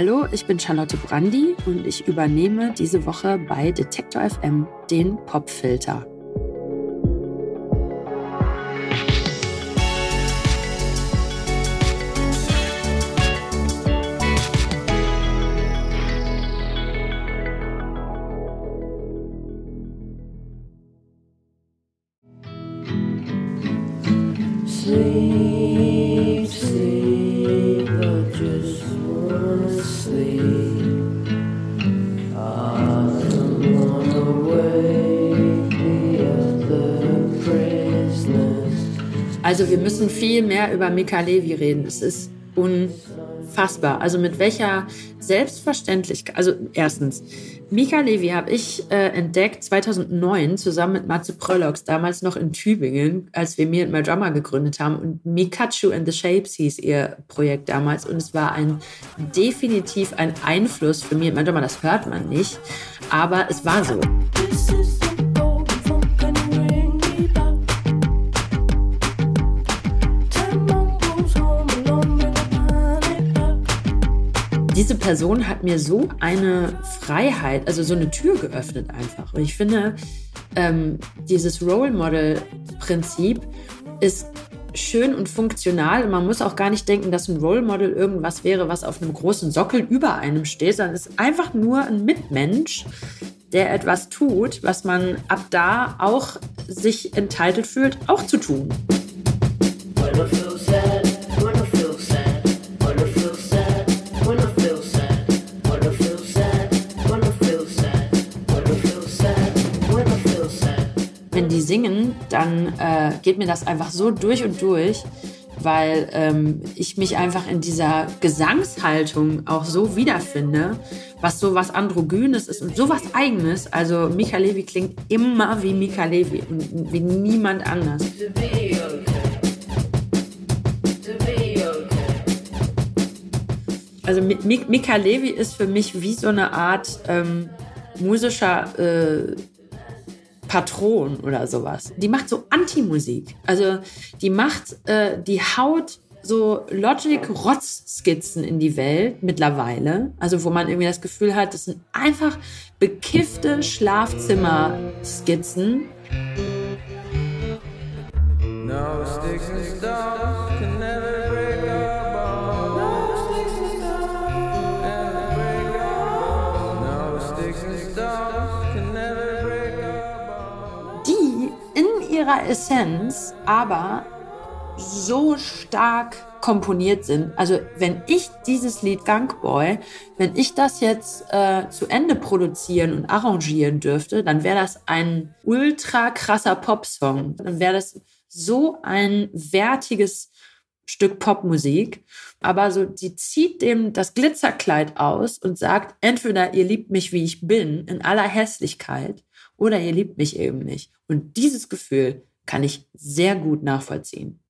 Hallo, ich bin Charlotte Brandi und ich übernehme diese Woche bei Detektor FM den Popfilter. Also wir müssen viel mehr über Mika Levi reden. Es ist unfassbar. Also mit welcher Selbstverständlichkeit. Also erstens, Mika Levi habe ich äh, entdeckt 2009 zusammen mit Matze Pröllox, damals noch in Tübingen, als wir Me and My Drummer gegründet haben. Und Mikachu and the Shapes hieß ihr Projekt damals. Und es war ein definitiv ein Einfluss für Me and My Drummer. Das hört man nicht, aber es war so. Diese Person hat mir so eine Freiheit, also so eine Tür geöffnet einfach. Und ich finde, ähm, dieses Role Model-Prinzip ist schön und funktional. man muss auch gar nicht denken, dass ein Role Model irgendwas wäre, was auf einem großen Sockel über einem steht, sondern es ist einfach nur ein Mitmensch, der etwas tut, was man ab da auch sich entitled fühlt, auch zu tun. Singen, dann äh, geht mir das einfach so durch und durch, weil ähm, ich mich einfach in dieser Gesangshaltung auch so wiederfinde, was so was Androgynes ist und so was Eigenes. Also Mika Levi klingt immer wie Mika Levi und wie niemand anders. Also Mika Levi ist für mich wie so eine Art ähm, musischer äh, Patron oder sowas. Die macht so Anti-Musik. Also die macht, äh, die haut so Logic-Rotz-Skizzen in die Welt mittlerweile. Also wo man irgendwie das Gefühl hat, das sind einfach bekiffte Schlafzimmer-Skizzen. Ihrer Essenz aber so stark komponiert sind. Also wenn ich dieses Lied Gangboy, wenn ich das jetzt äh, zu Ende produzieren und arrangieren dürfte, dann wäre das ein ultra krasser Popsong. Dann wäre das so ein wertiges Stück Popmusik. Aber so, die zieht dem das Glitzerkleid aus und sagt, entweder ihr liebt mich, wie ich bin, in aller Hässlichkeit, oder ihr liebt mich eben nicht. Und dieses Gefühl kann ich sehr gut nachvollziehen.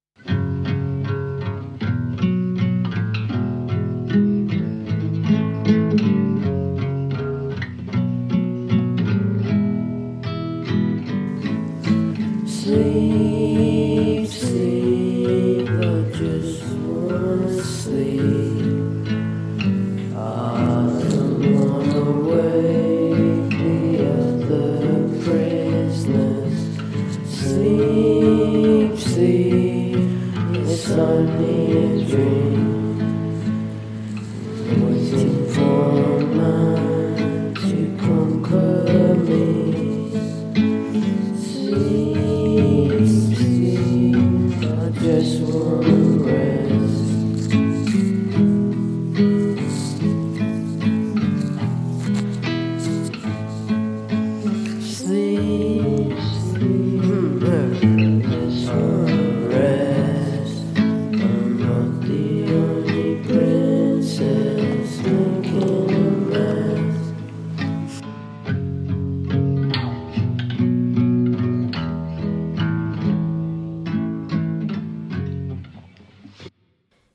Sunny only dream.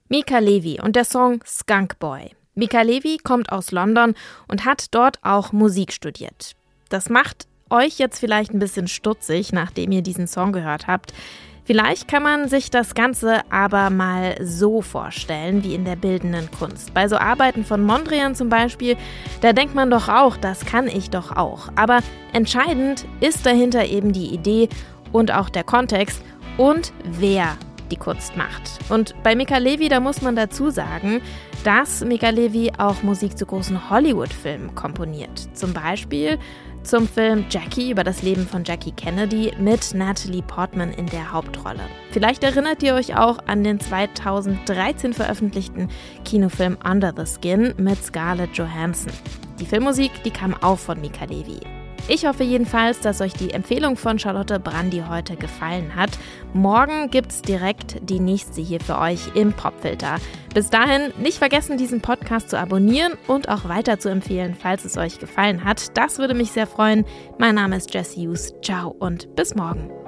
Mika Levi und der Song Skunk Boy. Mika Levi kommt aus London und hat dort auch Musik studiert. Das macht euch jetzt vielleicht ein bisschen stutzig, nachdem ihr diesen Song gehört habt. Vielleicht kann man sich das Ganze aber mal so vorstellen wie in der bildenden Kunst. Bei so Arbeiten von Mondrian zum Beispiel, da denkt man doch auch, das kann ich doch auch. Aber entscheidend ist dahinter eben die Idee und auch der Kontext und wer die Kunst macht. Und bei Mika Levi, da muss man dazu sagen, dass Mika Levi auch Musik zu großen Hollywood-Filmen komponiert. Zum Beispiel zum Film Jackie über das Leben von Jackie Kennedy mit Natalie Portman in der Hauptrolle. Vielleicht erinnert ihr euch auch an den 2013 veröffentlichten Kinofilm Under the Skin mit Scarlett Johansson. Die Filmmusik, die kam auch von Mika Levi. Ich hoffe jedenfalls, dass euch die Empfehlung von Charlotte Brandi heute gefallen hat. Morgen gibt's direkt die nächste hier für euch im Popfilter. Bis dahin nicht vergessen, diesen Podcast zu abonnieren und auch weiter zu empfehlen, falls es euch gefallen hat. Das würde mich sehr freuen. Mein Name ist Jesse Hughes. Ciao und bis morgen.